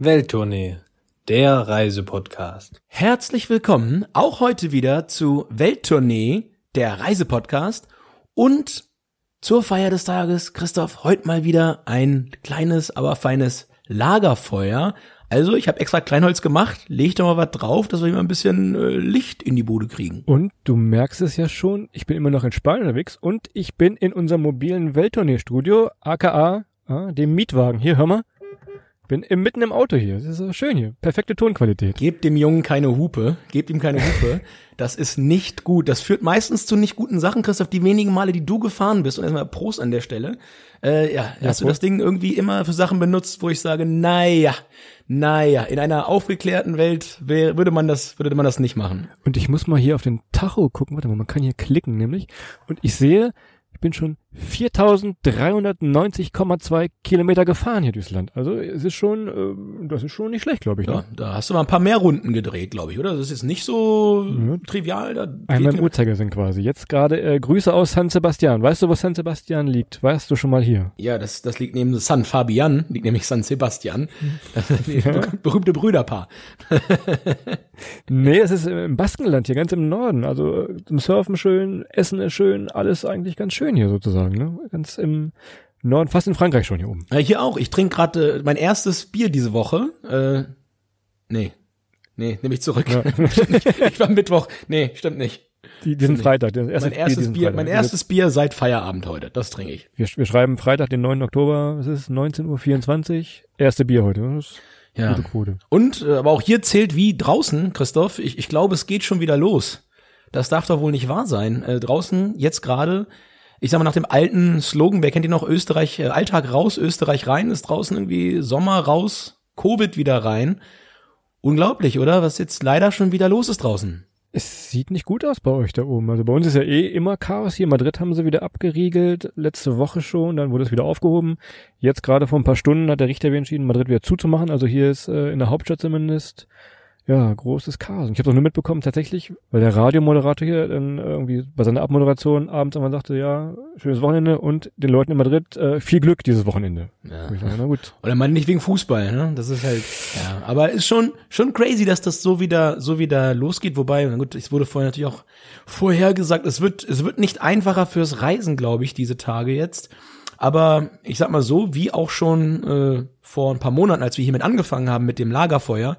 Welttournee, der Reisepodcast. Herzlich willkommen auch heute wieder zu Welttournee, der Reisepodcast und zur Feier des Tages, Christoph, heute mal wieder ein kleines, aber feines Lagerfeuer. Also, ich habe extra Kleinholz gemacht, leg da mal was drauf, dass wir mal ein bisschen äh, Licht in die Bude kriegen. Und du merkst es ja schon, ich bin immer noch in Spanien unterwegs und ich bin in unserem mobilen Welttournee-Studio, aka ah, dem Mietwagen. Hier, hör mal. Bin im, mitten im Auto hier. Das ist so schön hier. Perfekte Tonqualität. Gebt dem Jungen keine Hupe, gebt ihm keine Hupe. Das ist nicht gut. Das führt meistens zu nicht guten Sachen, Christoph. Die wenigen Male, die du gefahren bist, und erstmal Prost an der Stelle. Äh, ja, Ja, hast du Prost. das Ding irgendwie immer für Sachen benutzt, wo ich sage, naja, naja, in einer aufgeklärten Welt wär, würde man das, würde man das nicht machen. Und ich muss mal hier auf den Tacho gucken. Warte mal, man kann hier klicken nämlich. Und ich sehe, ich bin schon 4390,2 Kilometer gefahren hier durchs Land. Also es ist schon, äh, das ist schon nicht schlecht, glaube ich. Ja, Ne? da hast du mal ein paar mehr Runden gedreht, glaube ich, oder? Das ist jetzt nicht so Ja. trivial. Da Einmal im Uhrzeigersinn quasi. Jetzt gerade äh, Grüße aus San Sebastian. Weißt du, wo San Sebastian liegt? Warst du schon mal hier? Ja, das, das liegt neben San Fabian, liegt nämlich San Sebastian. Ja. berühmte Brüderpaar. Nee, es ist im Baskenland hier, ganz im Norden. Also äh, zum Surfen schön, Essen ist schön, alles eigentlich ganz schön hier sozusagen. Ne? Ganz im Norden, fast in Frankreich schon hier oben. Ja, hier auch. Ich trinke gerade äh, mein erstes Bier diese Woche. Äh, nee. Nee, nehme ich zurück. Ja. Stimmt ich war Mittwoch. Nee, stimmt nicht. Die, diesen Freitag. Das erste Mein erstes Bier, Freitag. mein erstes Bier seit Feierabend heute. Das trinke ich. Wir, wir schreiben Freitag, den 9. Oktober, es ist 19.24 Uhr. Erste Bier heute. Das ist Ja. gute Quote. Und, äh, aber auch hier zählt wie draußen, Christoph. Ich, ich glaube, es geht schon wieder los. Das darf doch wohl nicht wahr sein. Äh, draußen jetzt gerade, ich sag mal nach dem alten Slogan, wer kennt ihn noch? Österreich, äh, Alltag raus, Österreich rein, ist draußen irgendwie Sommer raus, Covid wieder rein. Unglaublich, oder? Was jetzt leider schon wieder los ist draußen. Es sieht nicht gut aus bei euch da oben. Also bei uns ist ja eh immer Chaos. Hier in Madrid haben sie wieder abgeriegelt. Letzte Woche schon, dann wurde es wieder aufgehoben. Jetzt gerade vor ein paar Stunden hat der Richter wieder entschieden, Madrid wieder zuzumachen. Also hier ist äh, in der Hauptstadt zumindest ja großes Chaos. Und ich habe auch nur mitbekommen tatsächlich, weil der Radiomoderator hier dann irgendwie bei seiner Abmoderation abends einmal sagte, ja, schönes Wochenende und den Leuten in Madrid äh, viel Glück dieses Wochenende. Ja. Ich na gut. Oder man nicht wegen Fußball, ne? Das ist halt, ja. Aber ist schon, schon crazy, dass das so wieder, so wieder losgeht. Wobei, na gut, es wurde vorher natürlich auch vorher gesagt, es wird, es wird nicht einfacher fürs Reisen, glaube ich, diese Tage jetzt. Aber ich sag mal so, wie auch schon äh, vor ein paar Monaten, als wir hiermit angefangen haben mit dem Lagerfeuer,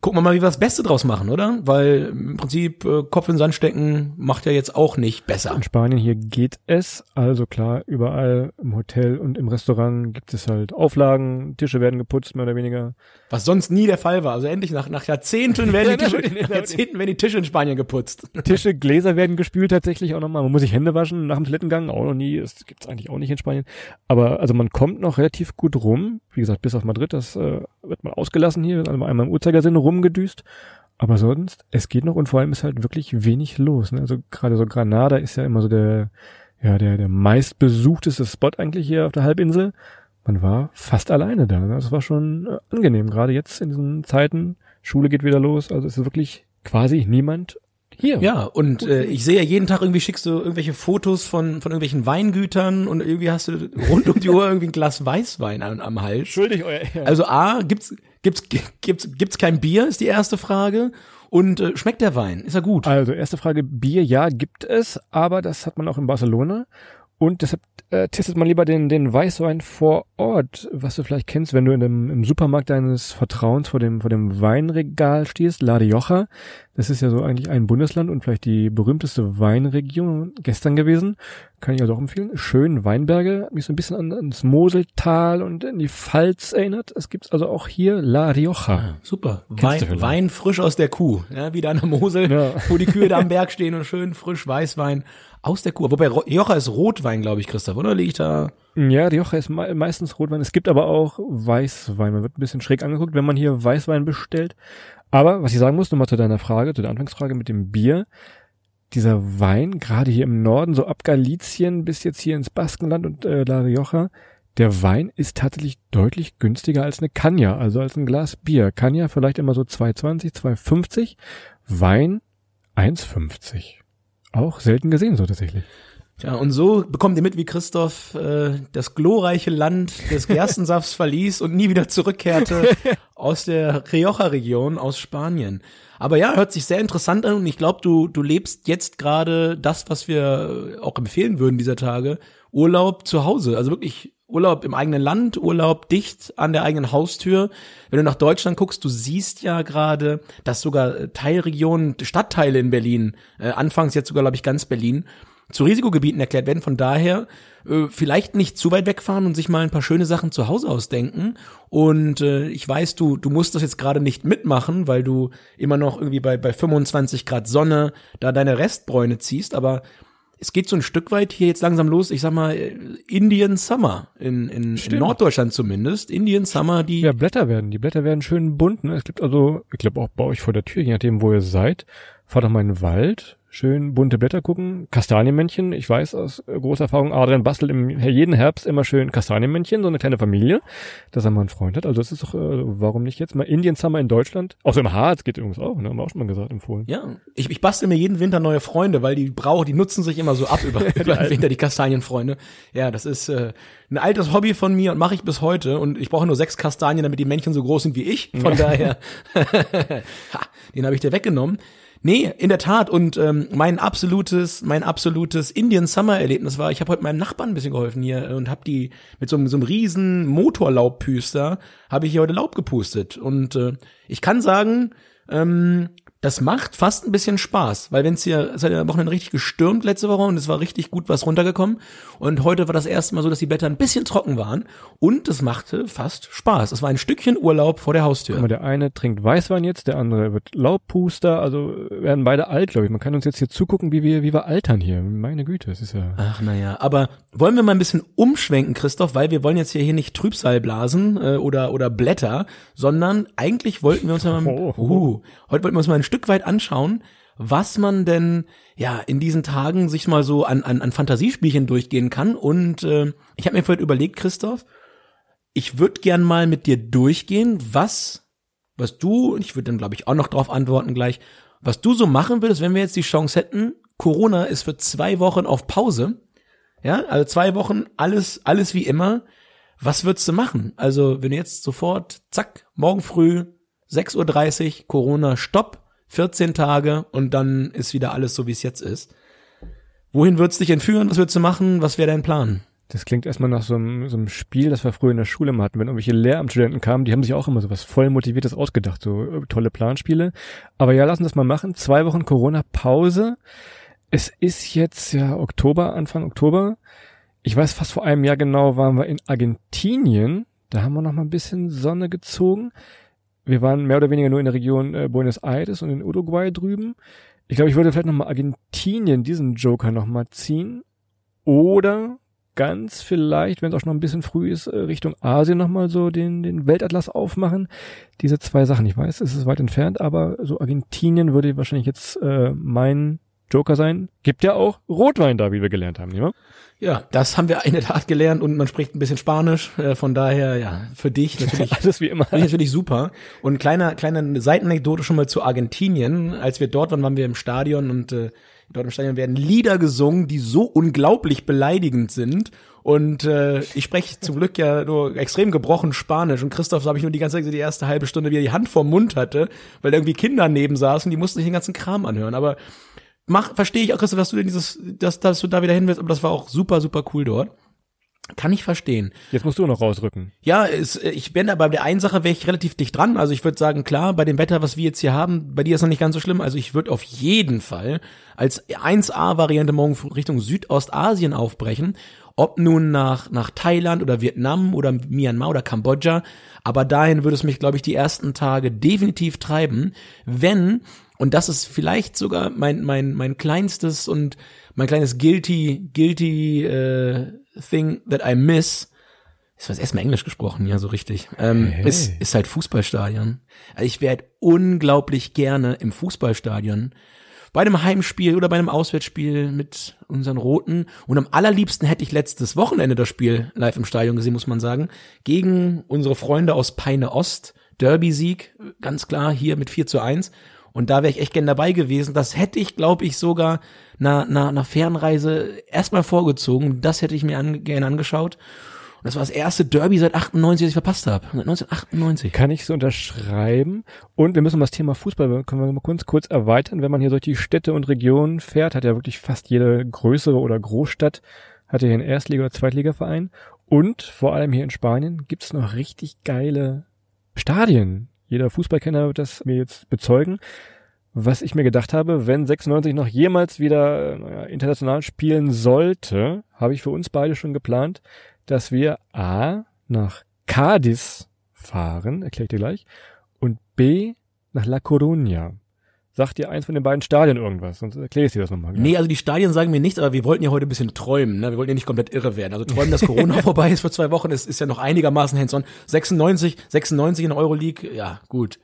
gucken wir mal, wie wir das Beste draus machen, oder? Weil im Prinzip äh, Kopf in den Sand stecken macht ja jetzt auch nicht besser. In Spanien hier geht es. Also klar, überall im Hotel und im Restaurant gibt es halt Auflagen, Tische werden geputzt, mehr oder weniger. Was sonst nie der Fall war. Also endlich nach, nach Jahrzehnten werden die Tische, nach Jahrzehnten werden die Tische in Spanien geputzt. Tische, Gläser werden gespült tatsächlich auch nochmal. Man muss sich Hände waschen nach dem Toilettengang, auch noch nie. Das gibt's eigentlich auch nicht in Spanien. Aber also man kommt noch relativ gut rum. Wie gesagt, bis auf Madrid, das äh, wird mal ausgelassen hier, also einmal im Uhrzeigersinn rumgedüst. Aber sonst, es geht noch und vor allem ist halt wirklich wenig los. Ne? Also gerade so Granada ist ja immer so der, ja, der, der meistbesuchteste Spot eigentlich hier auf der Halbinsel. Man war fast alleine da. Ne? Das war schon äh, angenehm, gerade jetzt in diesen Zeiten. Schule geht wieder los, also es ist wirklich quasi niemand hier. Ja, und äh, ich sehe ja jeden Tag irgendwie schickst du irgendwelche Fotos von, von irgendwelchen Weingütern und irgendwie hast du rund um die Uhr irgendwie ein Glas Weißwein am, am Hals. Entschuldigt euer Ehren. Also A, gibt's, gibt's, gibt's, gibt's kein Bier, ist die erste Frage. Und äh, schmeckt der Wein? Ist er gut? Also, erste Frage, Bier, ja, gibt es, aber das hat man auch in Barcelona. Und deshalb äh, testet man lieber den, den Weißwein vor Ort, was du vielleicht kennst, wenn du in dem, im Supermarkt deines Vertrauens vor dem, vor dem Weinregal stehst, La Rioja. Das ist ja so eigentlich ein Bundesland und vielleicht die berühmteste Weinregion gestern gewesen. Kann ich also auch empfehlen. Schön Weinberge, hat mich so ein bisschen an, ans Moseltal und in die Pfalz erinnert. Es gibt's also auch hier La Rioja. Super. Kennst du Wein. Wein frisch aus der Kuh. Ja, wieder an der Mosel, Ja. wo die Kühe da am Berg stehen und schön frisch Weißwein Aus der Kur. Wobei Rioja ist Rotwein, glaube ich, Christoph, oder? Liege ich da? Ja, Rioja ist me meistens Rotwein. Es gibt aber auch Weißwein. Man wird ein bisschen schräg angeguckt, wenn man hier Weißwein bestellt. Aber was ich sagen muss, nochmal zu deiner Frage, zu der Anfangsfrage mit dem Bier. Dieser Wein, gerade hier im Norden, so ab Galizien bis jetzt hier ins Baskenland und äh, La Rioja, der Wein ist tatsächlich deutlich günstiger als eine Cagna, also als ein Glas Bier. Cagna vielleicht immer so 2,20, 2,50. Wein 1,50. Auch selten gesehen so tatsächlich. Ja, und so bekommt ihr mit, wie Christoph äh, das glorreiche Land des Gerstensafts verließ und nie wieder zurückkehrte aus der Rioja-Region aus Spanien. Aber ja, hört sich sehr interessant an und ich glaube, du, du lebst jetzt gerade das, was wir auch empfehlen würden dieser Tage, Urlaub zu Hause. Also wirklich Urlaub im eigenen Land, Urlaub dicht an der eigenen Haustür. Wenn du nach Deutschland guckst, du siehst ja gerade, dass sogar Teilregionen, Stadtteile in Berlin, äh, anfangs jetzt sogar, glaube ich, ganz Berlin, zu Risikogebieten erklärt werden. Von daher äh, vielleicht nicht zu weit wegfahren und sich mal ein paar schöne Sachen zu Hause ausdenken. Und äh, ich weiß, du du musst das jetzt gerade nicht mitmachen, weil du immer noch irgendwie bei bei 25 Grad Sonne da deine Restbräune ziehst. Aber es geht so ein Stück weit hier jetzt langsam los. Ich sag mal äh, Indian Summer in in, in Norddeutschland zumindest. Indian Summer, die Ja, Blätter werden. Die Blätter werden schön bunt. Ne? Es gibt also, ich glaube auch bei euch vor der Tür, je nachdem, wo ihr seid, fahrt doch mal in den Wald, schön bunte Blätter gucken. Kastanienmännchen, ich weiß aus großer Erfahrung, Adrian bastelt im jeden Herbst immer schön Kastanienmännchen, so eine kleine Familie, dass er mal einen Freund hat. Also das ist doch, äh, warum nicht jetzt mal Indian Summer in Deutschland? Außer im Harz geht übrigens auch, ne? Haben wir auch schon mal gesagt, empfohlen. Ja, ich, ich bastel mir jeden Winter neue Freunde, weil die brauchen, die nutzen sich immer so ab über, über den Winter, die Kastanienfreunde. Ja, das ist äh, ein altes Hobby von mir und mache ich bis heute. Und ich brauche nur sechs Kastanien, damit die Männchen so groß sind wie ich. Von daher, ha, den habe ich dir weggenommen. Nee, in der Tat. Und ähm, mein absolutes, mein absolutes Indian Summer Erlebnis war, ich habe heute meinem Nachbarn ein bisschen geholfen hier und habe die mit so einem, so einem riesen Motorlaubpüster habe ich hier heute Laub gepustet. Und äh, ich kann sagen, ähm, das macht fast ein bisschen Spaß, weil wenn es hier, es hat ja am Wochenende richtig gestürmt letzte Woche und es war richtig gut was runtergekommen und heute war das erste Mal so, dass die Blätter ein bisschen trocken waren und es machte fast Spaß. Es war ein Stückchen Urlaub vor der Guck mal, Haustür. der eine trinkt Weißwein jetzt, der andere wird Laubpuster, also werden beide alt, glaube ich. Man kann uns jetzt hier zugucken, wie wir, wie wir altern hier. Meine Güte, das ist ja. Ach naja, aber wollen wir mal ein bisschen umschwenken, Christoph, weil wir wollen jetzt hier, hier nicht Trübsal blasen äh, oder oder Blätter, sondern eigentlich wollten wir uns ja mal, Oh. uh, heute wollten wir uns mal ein Stück weit anschauen, was man denn ja in diesen Tagen sich mal so an an, an Fantasiespielchen durchgehen kann. Und äh, ich habe mir vorhin überlegt, Christoph, ich würde gern mal mit dir durchgehen, was was du, ich würde dann glaube ich auch noch drauf antworten gleich, was du so machen würdest, wenn wir jetzt die Chance hätten, Corona ist für zwei Wochen auf Pause. Ja, also zwei Wochen, alles, alles wie immer. Was würdest du machen? Also, wenn du jetzt sofort, zack, morgen früh, 6.30 Uhr, Corona, Stopp, 14 Tage und dann ist wieder alles so, wie es jetzt ist. Wohin würdest du dich entführen? Was würdest du machen? Was wäre dein Plan? Das klingt erstmal nach so einem, so einem Spiel, das wir früher in der Schule mal hatten. Wenn irgendwelche Lehramtsstudenten kamen, die haben sich auch immer so was voll motiviertes ausgedacht, so äh, tolle Planspiele. Aber ja, lassen das mal machen. Zwei Wochen Corona-Pause. Es ist jetzt ja Oktober, Anfang Oktober. Ich weiß, fast vor einem Jahr genau waren wir in Argentinien. Da haben wir noch mal ein bisschen Sonne gezogen. Wir waren mehr oder weniger nur in der Region äh, Buenos Aires und in Uruguay drüben. Ich glaube, ich würde vielleicht noch mal Argentinien diesen Joker noch mal ziehen. Oder ganz vielleicht, wenn es auch noch ein bisschen früh ist, äh, Richtung Asien nochmal so den, den Weltatlas aufmachen. Diese zwei Sachen, ich weiß, es ist weit entfernt, aber so Argentinien würde wahrscheinlich jetzt äh, mein Joker sein. Gibt ja auch Rotwein da, wie wir gelernt haben, nicht wahr? Ja, das haben wir in der Tat gelernt und man spricht ein bisschen Spanisch. Äh, von daher, ja, für dich natürlich Alles wie immer. Natürlich super. Und kleiner, kleine Seitenanekdote schon mal zu Argentinien. Als wir dort waren, waren wir im Stadion und äh, dort im Stadion werden Lieder gesungen, die so unglaublich beleidigend sind. Und äh, ich spreche zum Glück ja nur extrem gebrochen Spanisch. Und Christoph, so habe ich nur die ganze Zeit die erste halbe Stunde wieder die Hand vorm Mund hatte, weil irgendwie Kinder neben saßen, die mussten sich den ganzen Kram anhören. Aber mach, verstehe ich auch, Christoph, dass du denn dieses, dass, dass du da wieder hin willst, aber das war auch super, super cool dort. Kann ich verstehen. Jetzt musst du noch rausrücken. Ja, es, ich bin da bei der einen Sache wäre ich relativ dicht dran. Also ich würde sagen, klar, bei dem Wetter, was wir jetzt hier haben, bei dir ist noch nicht ganz so schlimm. Also ich würde auf jeden Fall als 1A-Variante morgen Richtung Südostasien aufbrechen. Ob nun nach, nach Thailand oder Vietnam oder Myanmar oder Kambodscha. Aber dahin würde es mich, glaube ich, die ersten Tage definitiv treiben, wenn Und das ist vielleicht sogar mein, mein, mein kleinstes und mein kleines guilty, guilty äh, thing that I miss. Ist was erstmal Englisch gesprochen, ja, so richtig. Ähm, Hey. ist, ist halt Fußballstadion. Also ich wäre unglaublich gerne im Fußballstadion bei einem Heimspiel oder bei einem Auswärtsspiel mit unseren Roten. Und am allerliebsten hätte ich letztes Wochenende das Spiel live im Stadion gesehen, muss man sagen, gegen unsere Freunde aus Peine Ost. Derby-Sieg, ganz klar, hier mit 4 zu 1. Und da wäre ich echt gern dabei gewesen. Das hätte ich, glaube ich, sogar einer, einer, einer Fernreise erstmal vorgezogen. Das hätte ich mir an, gerne angeschaut. Und das war das erste Derby seit 98, das ich verpasst habe. 1998. Kann ich so unterschreiben. Und wir müssen das Thema Fußball, können wir mal kurz, kurz erweitern. Wenn man hier durch die Städte und Regionen fährt, hat ja wirklich fast jede größere oder Großstadt, hat ja hier einen Erstliga- oder Zweitligaverein. Und vor allem hier in Spanien gibt's noch richtig geile Stadien. Jeder Fußballkenner wird das mir jetzt bezeugen. Was ich mir gedacht habe, wenn 96 noch jemals wieder äh, naja, international spielen sollte, habe ich für uns beide schon geplant, dass wir A nach Cadiz fahren, erkläre ich dir gleich, und B nach La Coruña. Sagt dir eins von den beiden Stadien irgendwas, sonst erkläre ich dir das nochmal. Nee, also die Stadien sagen mir nichts, aber wir wollten ja heute ein bisschen träumen. Ne? Wir wollten ja nicht komplett irre werden. Also träumen, dass Corona vorbei ist für zwei Wochen, ist, ist ja noch einigermaßen hands-on. 96, 96 in der Euroleague, ja, gut.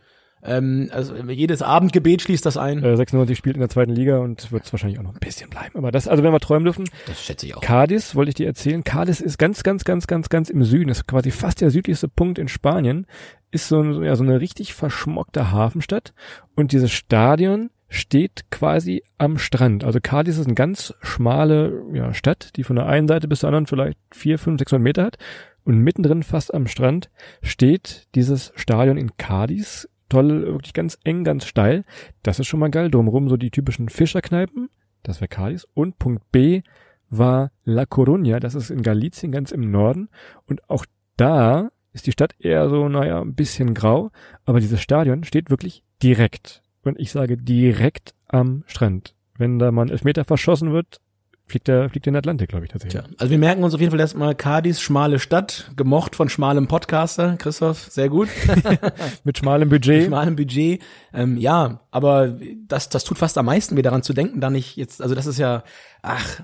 Ähm, also jedes Abendgebet schließt das ein. Äh, 96 spielt in der zweiten Liga und wird es wahrscheinlich auch noch ein bisschen bleiben. Aber das, also wenn wir träumen dürfen, Das schätze ich auch. Cadiz, wollte ich dir erzählen. Cadiz ist ganz, ganz, ganz, ganz, ganz im Süden. ist quasi fast der südlichste Punkt in Spanien. Ist so, ein- ja, so eine richtig verschmockte Hafenstadt. Und dieses Stadion steht quasi am Strand. Also Cadiz ist eine ganz schmale ja, Stadt, die von der einen Seite bis zur anderen vielleicht vier, fünf, 600 Meter hat. Und mittendrin fast am Strand steht dieses Stadion in Cadiz. Toll, wirklich ganz eng, ganz steil. Das ist schon mal geil. Drumherum so die typischen Fischerkneipen. Das wäre Cadiz. Und Punkt B war La Coruña. Das ist in Galicien, ganz im Norden. Und auch da ist die Stadt eher so, naja, ein bisschen grau. Aber dieses Stadion steht wirklich direkt. Und ich sage direkt am Strand. Wenn da mal ein Elfmeter verschossen wird, fliegt der, fliegt in den Atlantik, glaube ich, tatsächlich. Tja, also wir merken uns auf jeden Fall erstmal Cadiz, schmale Stadt, gemocht von schmalem Podcaster. Christoph, sehr gut. Mit schmalem Budget. schmalem Budget. Ähm, ja, aber das, das tut fast am meisten, mir daran zu denken, da nicht jetzt, also das ist ja, ach,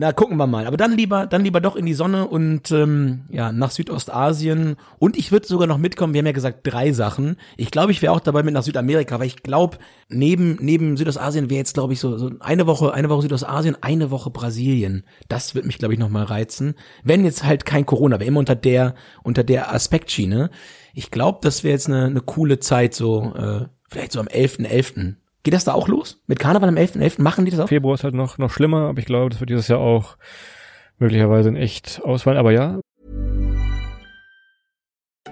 na, gucken wir mal. Aber dann lieber, dann lieber doch in die Sonne und ähm, ja, nach Südostasien. Und ich würde sogar noch mitkommen, wir haben ja gesagt, drei Sachen. Ich glaube, ich wäre auch dabei mit nach Südamerika, weil ich glaube, neben, neben Südostasien wäre jetzt, glaube ich, so, so eine Woche, eine Woche Südostasien, eine Woche Brasilien. Das wird mich, glaube ich, nochmal reizen. Wenn jetzt halt kein Corona wäre, immer unter der, unter der Aspektschiene. Ich glaube, das wäre jetzt eine, eine coole Zeit, so, äh, vielleicht so am 11.11. Geht das da auch los? Mit Karneval am 11.11. machen die das auch? Februar ist halt noch, noch schlimmer, aber ich glaube, das wird dieses Jahr auch möglicherweise in echt ausfallen. Aber ja,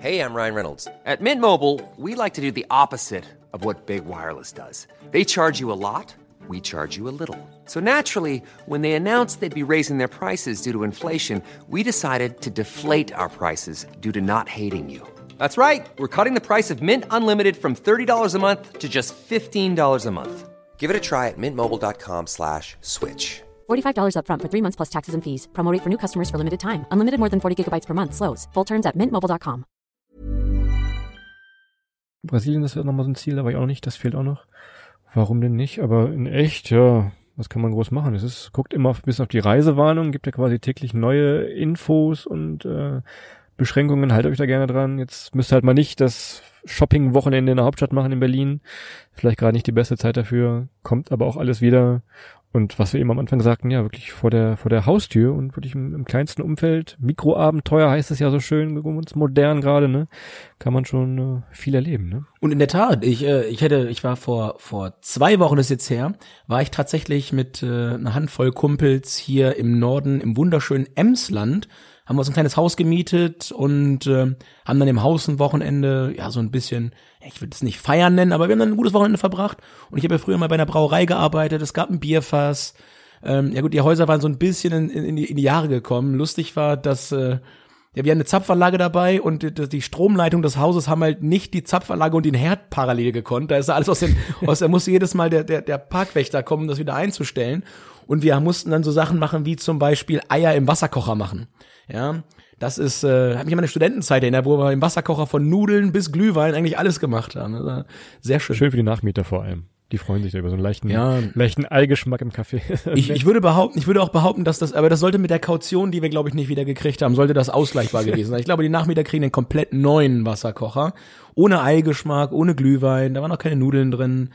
Hey, I'm Ryan Reynolds. At Mint Mobile, we like to do the opposite of what Big Wireless does. They charge you a lot, we charge you a little. So naturally, when they announced they'd be raising their prices due to inflation, we decided to deflate our prices due to not hating you. That's right. We're cutting the price of Mint Unlimited from $30 a month to just $15 a month. Give it a try at mintmobile.com slash switch. $45 upfront for three months plus taxes and fees. Promo rate for new customers for limited time. Unlimited more than 40 gigabytes per month. Slows. Full terms at mintmobile.com. Brasilien ist ja nochmal so ein Ziel, da war ich auch noch nicht, das fehlt auch noch. Warum denn nicht? Aber in echt, ja, was kann man groß machen? Es ist, guckt immer auf, bis auf die Reisewarnung, gibt ja quasi täglich neue Infos und äh, Beschränkungen, haltet euch da gerne dran. Jetzt müsst ihr halt mal nicht das Shopping-Wochenende in der Hauptstadt machen in Berlin. Vielleicht gerade nicht die beste Zeit dafür, kommt aber auch alles wieder. Und was wir eben am Anfang sagten, ja, wirklich vor der, vor der Haustür und wirklich im, im kleinsten Umfeld. Mikroabenteuer heißt es ja so schön, uns modern gerade, ne? Kann man schon äh, viel erleben, ne? Und in der Tat, ich, äh, ich hätte, ich war vor, vor zwei Wochen ist jetzt her, war ich tatsächlich mit äh, einer Handvoll Kumpels hier im Norden, im wunderschönen Emsland, haben wir uns ein kleines Haus gemietet und äh, haben dann im Haus ein Wochenende, ja, so ein bisschen, ich würde es nicht feiern nennen, aber wir haben dann ein gutes Wochenende verbracht. Und ich habe ja früher mal bei einer Brauerei gearbeitet, es gab ein Bierfass. Ähm, ja gut, die Häuser waren so ein bisschen in, in, die, in die Jahre gekommen. Lustig war, dass äh, ja, wir haben eine Zapfanlage dabei und die, die Stromleitung des Hauses haben halt nicht die Zapfanlage und den Herd parallel gekonnt. Da ist alles aus dem, aus, da musste jedes Mal der, der, der Parkwächter kommen, das wieder einzustellen. Und wir mussten dann so Sachen machen, wie zum Beispiel Eier im Wasserkocher machen. Ja, das ist, äh, hat mich an meine Studentenzeit erinnert, wo wir im Wasserkocher von Nudeln bis Glühwein eigentlich alles gemacht haben. Sehr schön. Schön für die Nachmieter vor allem. Die freuen sich da über so einen leichten, Ja. leichten Eigeschmack im Kaffee. Ich, ich würde behaupten, ich würde auch behaupten, dass das, aber das sollte mit der Kaution, die wir glaube ich nicht wieder gekriegt haben, sollte das ausgleichbar gewesen sein. Ich glaube, die Nachmieter kriegen einen komplett neuen Wasserkocher, ohne Eigeschmack, ohne Glühwein, da waren noch keine Nudeln drin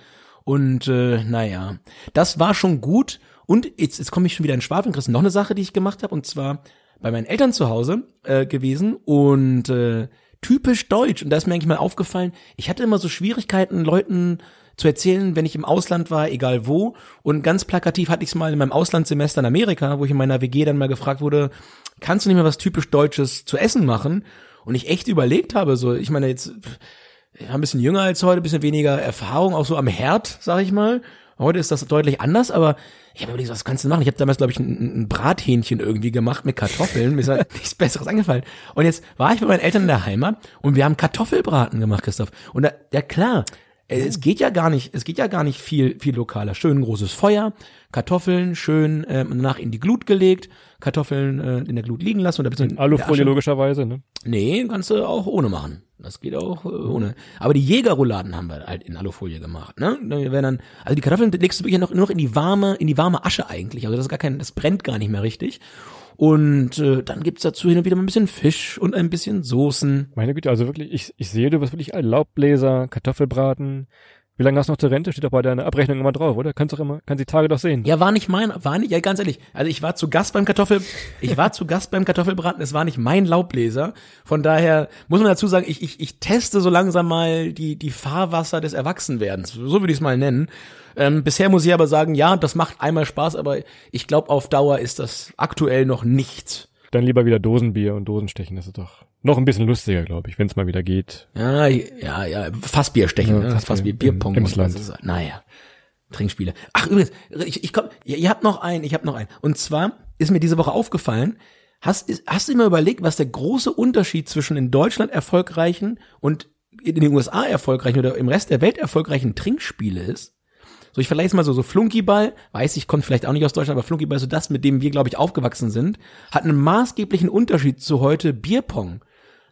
und äh, naja, das war schon gut. Und jetzt, jetzt komme ich schon wieder in Schwafeln, Chris, noch eine Sache, die ich gemacht habe und zwar bei meinen Eltern zu Hause äh, gewesen und äh, typisch deutsch und da ist mir eigentlich mal aufgefallen, ich hatte immer so Schwierigkeiten, Leuten zu erzählen, wenn ich im Ausland war, egal wo. Und ganz plakativ hatte ich es mal in meinem Auslandssemester in Amerika, wo ich in meiner WG dann mal gefragt wurde, kannst du nicht mehr was typisch Deutsches zu essen machen? Und ich echt überlegt habe, so, ich meine jetzt, ein bisschen jünger als heute, ein bisschen weniger Erfahrung, auch so am Herd, sag ich mal. Heute ist das deutlich anders, aber ich habe überlegt, was kannst du machen? Ich habe damals, glaube ich, ein, ein Brathähnchen irgendwie gemacht mit Kartoffeln. Mir ist halt nichts Besseres angefallen. Und jetzt war ich mit meinen Eltern in der Heimat und wir haben Kartoffelbraten gemacht, Christoph. Und da, ja klar, es geht ja gar nicht, es geht ja gar nicht viel, viel lokaler. Schön großes Feuer, Kartoffeln schön ähm, danach in die Glut gelegt, Kartoffeln äh, in der Glut liegen lassen oder der Alufolie logischerweise, ne? Nee, kannst du auch ohne machen. Das geht auch äh, ohne. Aber die Jägerrouladen haben wir halt in Alufolie gemacht, ne? Da werden dann, also die Kartoffeln legst du wirklich noch, nur noch in die warme, in die warme Asche eigentlich. Also das ist gar kein, das brennt gar nicht mehr richtig. Und äh, dann gibt's dazu hin und wieder mal ein bisschen Fisch und ein bisschen Soßen. Meine Güte, also wirklich, ich, ich sehe, du wirst wirklich Laubbläser, Kartoffelbraten. Wie lange hast du noch zur Rente? Steht doch bei deiner Abrechnung immer drauf, oder? Kannst doch immer, kannst die Tage doch sehen. Ja, war nicht mein, war nicht, ja ganz ehrlich. Also ich war zu Gast beim Kartoffel, ich war zu Gast beim Kartoffelbraten, es war nicht mein Laubbläser. Von daher muss man dazu sagen, ich, ich, ich teste so langsam mal die, die Fahrwasser des Erwachsenwerdens. So würde ich es mal nennen. Ähm, bisher muss ich aber sagen, ja, das macht einmal Spaß, aber ich glaube, auf Dauer ist das aktuell noch nichts. Dann lieber wieder Dosenbier und Dosenstechen, das ist doch noch ein bisschen lustiger, glaube ich, wenn es mal wieder geht. Ja, ja, ja, Fassbier stechen, Ja, ne? Fassbier. Fassbier, Bierpong. Im und Land. was ist- Naja, Trinkspiele. Ach, übrigens, ich, ich komm, ihr, ihr habt noch einen, ich hab noch einen. Und zwar ist mir diese Woche aufgefallen, hast, ist, hast du mal überlegt, was der große Unterschied zwischen in Deutschland erfolgreichen und in den USA erfolgreichen oder im Rest der Welt erfolgreichen Trinkspiele ist? So, ich vergleiche es mal so, so Flunkyball, weiß ich, kommt vielleicht auch nicht aus Deutschland, aber Flunkyball, so das, mit dem wir, glaube ich, aufgewachsen sind, hat einen maßgeblichen Unterschied zu heute Bierpong.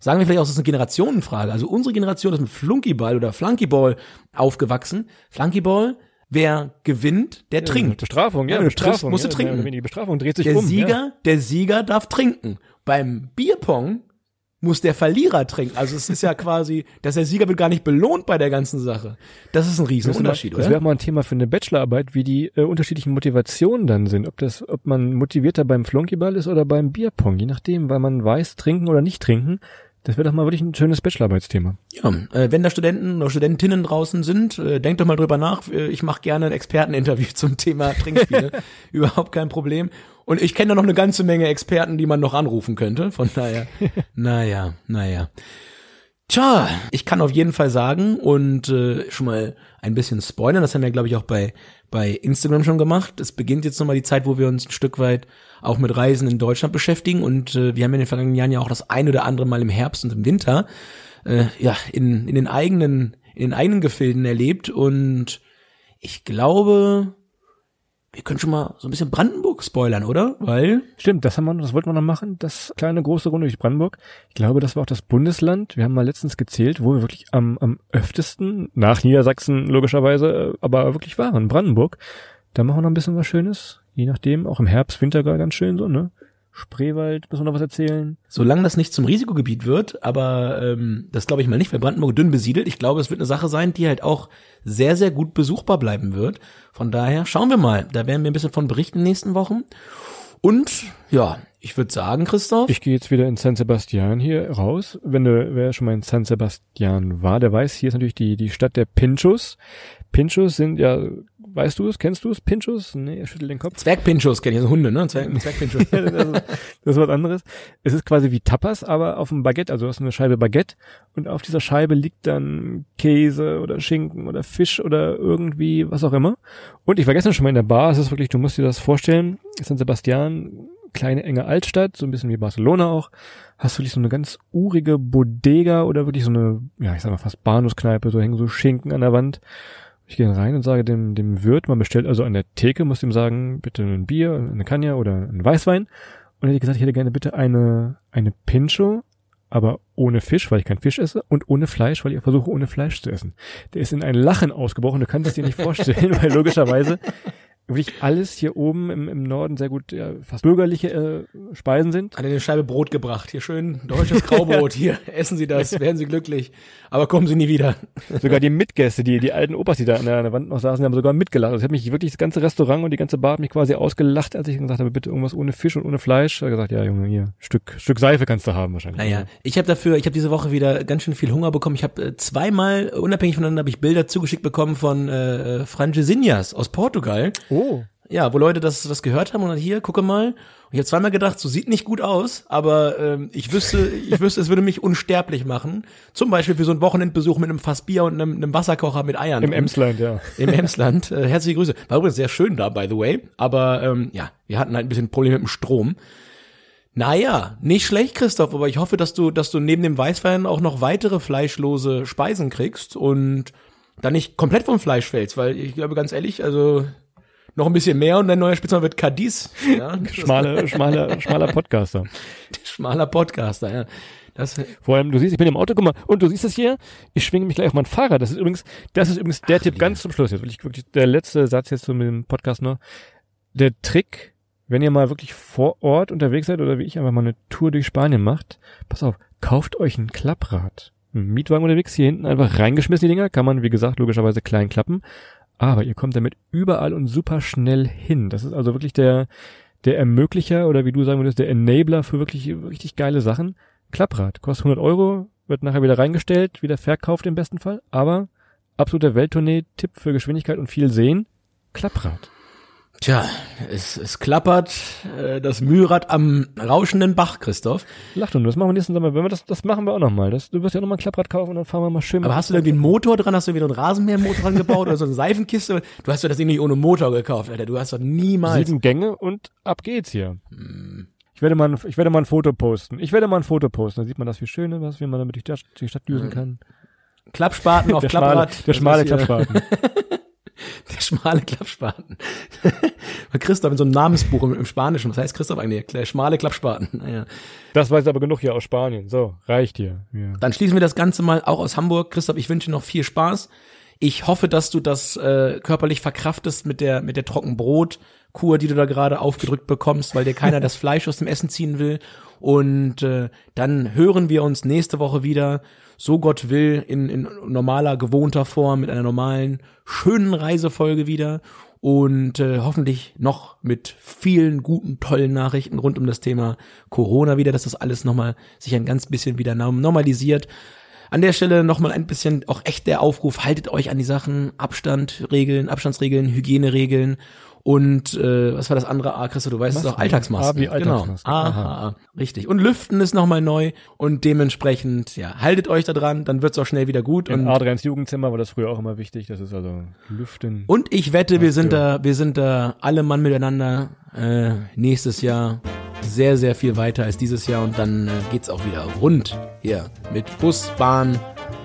Sagen wir vielleicht auch, das ist eine Generationenfrage. Also unsere Generation ist mit Flunkyball oder Flunkyball aufgewachsen. Flunkyball, wer gewinnt, der trinkt. Bestrafung, ja, Ja, du triffst, Bestrafung. musst du ja, trinken. mehr oder weniger Bestrafung dreht sich Der um. Sieger, Ja. der Sieger darf trinken. Beim Bierpong muss der Verlierer trinken. Also es ist ja quasi, dass der Sieger wird gar nicht belohnt bei der ganzen Sache. Das ist ein Riesenunterschied, Das wäre auch oder? mal ein Thema für eine Bachelorarbeit, wie die äh, unterschiedlichen Motivationen dann sind. Ob das, ob man motivierter beim Flunkyball ist oder beim Bierpong, je nachdem, weil man weiß, trinken oder nicht trinken. Das wäre doch mal wirklich ein schönes Bachelorarbeitsthema. Ja, äh, wenn da Studenten oder Studentinnen draußen sind, äh, denkt doch mal drüber nach. Äh, Ich mache gerne ein Experteninterview zum Thema Trinkspiele. Überhaupt kein Problem. Und ich kenne da noch eine ganze Menge Experten, die man noch anrufen könnte. Von daher, naja, naja. Tja, ich kann auf jeden Fall sagen und äh, schon mal ein bisschen spoilern, das haben wir, glaube ich, auch bei, bei Instagram schon gemacht. Es beginnt jetzt nochmal die Zeit, wo wir uns ein Stück weit auch mit Reisen in Deutschland beschäftigen und äh, wir haben in den vergangenen Jahren ja auch das ein oder andere Mal im Herbst und im Winter äh, ja in, in den eigenen in den eigenen Gefilden erlebt und ich glaube, wir können schon mal so ein bisschen Brandenburg spoilern, oder? Weil Stimmt, das haben wir, das wollten wir noch machen, das kleine große Runde durch Brandenburg. Ich glaube, das war auch das Bundesland. Wir haben mal letztens gezählt, wo wir wirklich am, am öftesten, nach Niedersachsen logischerweise, äh, aber wirklich waren, Brandenburg. Da machen wir noch ein bisschen was Schönes, je nachdem, auch im Herbst, Winter gar ganz schön so, ne? Spreewald, müssen wir noch was erzählen. Solange das nicht zum Risikogebiet wird, aber ähm, das glaube ich mal nicht, weil Brandenburg dünn besiedelt. Ich glaube, es wird eine Sache sein, die halt auch sehr, sehr gut besuchbar bleiben wird. Von daher schauen wir mal. Da werden wir ein bisschen von berichten in den nächsten Wochen. Und ja, ich würde sagen, Christoph. Ich gehe jetzt wieder in San Sebastian hier raus. Wenn du, wer schon mal in San Sebastian war, der weiß, hier ist natürlich die, die Stadt der Pinchos. Pinchos sind ja, weißt du es, kennst du es? Pinchos? Nee, er schüttelt den Kopf. Zwergpinchos kenne ich, also Hunde, ne? Zwerg, Zwergpinchos. das, ist, das ist was anderes. Es ist quasi wie Tapas, aber auf dem Baguette. Also du hast eine Scheibe Baguette und auf dieser Scheibe liegt dann Käse oder Schinken oder Fisch oder irgendwie was auch immer. Und ich war gestern schon mal in der Bar. Es ist wirklich, du musst dir das vorstellen. San Sebastian, kleine enge Altstadt, so ein bisschen wie Barcelona auch. Hast du wirklich so eine ganz urige Bodega oder wirklich so eine, ja, ich sag mal fast Bahnhofskneipe, so hängen so Schinken an der Wand. Ich gehe rein und sage dem, dem Wirt, man bestellt also an der Theke, muss ihm sagen, bitte ein Bier, eine Kanja oder ein Weißwein. Und er hat gesagt, ich hätte gerne bitte eine, eine Pincho aber ohne Fisch, weil ich keinen Fisch esse und ohne Fleisch, weil ich versuche ohne Fleisch zu essen. Der ist in ein Lachen ausgebrochen, du kannst das dir nicht vorstellen, weil logischerweise wirklich alles hier oben im, im Norden sehr gut, ja, fast bürgerliche äh, Speisen sind. Hat eine Scheibe Brot gebracht. Hier schön deutsches Graubrot. Hier, essen Sie das, werden Sie glücklich. Aber kommen Sie nie wieder. Sogar die Mitgäste, die, die alten Opas, die da an der, an der Wand noch saßen, die haben sogar mitgelacht. Ich habe mich wirklich das ganze Restaurant und die ganze Bar hat mich quasi ausgelacht, als ich gesagt habe, bitte irgendwas ohne Fisch und ohne Fleisch. Er hat gesagt, ja Junge, hier, Stück, Stück Seife kannst du haben wahrscheinlich. Naja, ich habe dafür, ich habe diese Woche wieder ganz schön viel Hunger bekommen. Ich habe äh, zweimal, unabhängig voneinander, habe ich Bilder zugeschickt bekommen von äh, Francesinhas aus Portugal. Oh. Ja, wo Leute das, das gehört haben und dann hier, gucke mal. Und ich habe zweimal gedacht, so sieht nicht gut aus, aber ähm, ich wüsste, ich wüsste, es würde mich unsterblich machen. Zum Beispiel für so einen Wochenendbesuch mit einem Fass Bier und einem, einem Wasserkocher mit Eiern. Im Emsland, ja. Im Emsland. Äh, herzliche Grüße. War übrigens sehr schön da, by the way. Aber ähm, ja, wir hatten halt ein bisschen Probleme mit dem Strom. Naja, nicht schlecht, Christoph, aber ich hoffe, dass du, dass du neben dem Weißwein auch noch weitere fleischlose Speisen kriegst und dann nicht komplett vom Fleisch fällst, weil ich glaube ganz ehrlich, also noch ein bisschen mehr und dein neuer Spitzname wird Cadiz. Ja, das Schmale, schmale, schmaler Podcaster. schmaler Podcaster, ja. Das, Vor allem, du siehst, ich bin im Auto, guck mal, und du siehst es hier, ich schwinge mich gleich auf mein Fahrrad. Das ist übrigens, das ist übrigens der Tipp ganz zum Schluss. Jetzt wirklich, wirklich der letzte Satz jetzt zu dem Podcast noch. Der Trick, wenn ihr mal wirklich vor Ort unterwegs seid oder wie ich einfach mal eine Tour durch Spanien macht, pass auf, kauft euch ein Klapprad. Ein Mietwagen unterwegs, hier hinten einfach reingeschmissen die Dinger, kann man, wie gesagt, logischerweise klein klappen. Aber ihr kommt damit überall und super schnell hin. Das ist also wirklich der, der Ermöglicher oder wie du sagen würdest, der Enabler für wirklich richtig geile Sachen. Klapprad, kostet 100 Euro, wird nachher wieder reingestellt, wieder verkauft im besten Fall, aber absoluter Welttournee-Tipp für Geschwindigkeit und viel Sehen, Klapprad. Tja, es, es klappert äh, das Mühlrad am rauschenden Bach, Christoph. Lacht und das machen wir nächsten Sommer. Wenn wir das, das machen wir auch nochmal. Das, du wirst ja nochmal ein Klapprad kaufen und dann fahren wir mal schön. Aber hast du da irgendwie einen Motor dran? Hast du wieder einen Rasenmähermotor dran gebaut oder so eine Seifenkiste? Du hast doch das Ding nicht ohne Motor gekauft, Alter. Du hast doch niemals. sieben Gänge und ab geht's hier. Ich werde, mal ein, ich werde mal ein Foto posten. Ich werde mal ein Foto posten. Da sieht man das, wie schön ist, wie man damit durch die Stadt, durch die Stadt düsen kann. Klappspaten auf Der schmale, Klapprad. der schmale ist hier- Klappspaten. Der schmale Klappspaten. Christoph in so einem Namensbuch im, im Spanischen. Was heißt Christoph eigentlich? Der schmale Klappspaten. Naja. Das weiß aber genug hier aus Spanien. So, reicht hier. Ja. Dann schließen wir das Ganze mal auch aus Hamburg. Christoph, ich wünsche dir noch viel Spaß. Ich hoffe, dass du das äh, körperlich verkraftest mit der mit der Trockenbrotkur, die du da gerade aufgedrückt bekommst, weil dir keiner das Fleisch aus dem Essen ziehen will. Und äh, dann hören wir uns nächste Woche wieder, so Gott will, in, in normaler, gewohnter Form, mit einer normalen, schönen Reisefolge wieder. Und äh, hoffentlich noch mit vielen guten, tollen Nachrichten rund um das Thema Corona wieder, dass das alles nochmal sich ein ganz bisschen wieder norm- normalisiert. An der Stelle nochmal ein bisschen auch echt der Aufruf, haltet euch an die Sachen, Abstand, Regeln, Abstandsregeln, Hygieneregeln und äh, was war das andere? Ah, Christo, du weißt es Masken. auch, Alltagsmasken. Ah, wie Alltagsmasken. Genau. Aha. Aha, richtig. Und Lüften ist nochmal neu und dementsprechend, ja, haltet euch da dran, dann wird's auch schnell wieder gut. In Und, Adrians Jugendzimmer war das früher auch immer wichtig. Das ist also Lüften. und ich wette, wir sind Ja. da, wir sind da alle Mann miteinander äh, nächstes Jahr sehr, sehr viel weiter als dieses Jahr und dann äh, geht's auch wieder rund hier mit Bus, Bahn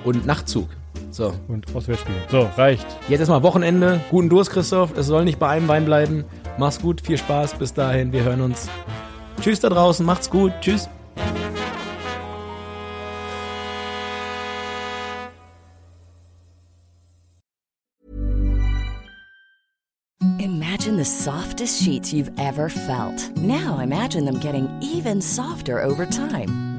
und Nachtzug. So, und Auswärtsspiel. So, reicht. Jetzt erstmal Wochenende. Guten Durst, Christoph. Es soll nicht bei einem Wein bleiben. Mach's gut, viel Spaß. Bis dahin, wir hören uns. Tschüss da draußen, macht's gut. Tschüss. Imagine the softest sheets you've ever felt. Now imagine them getting even softer over time.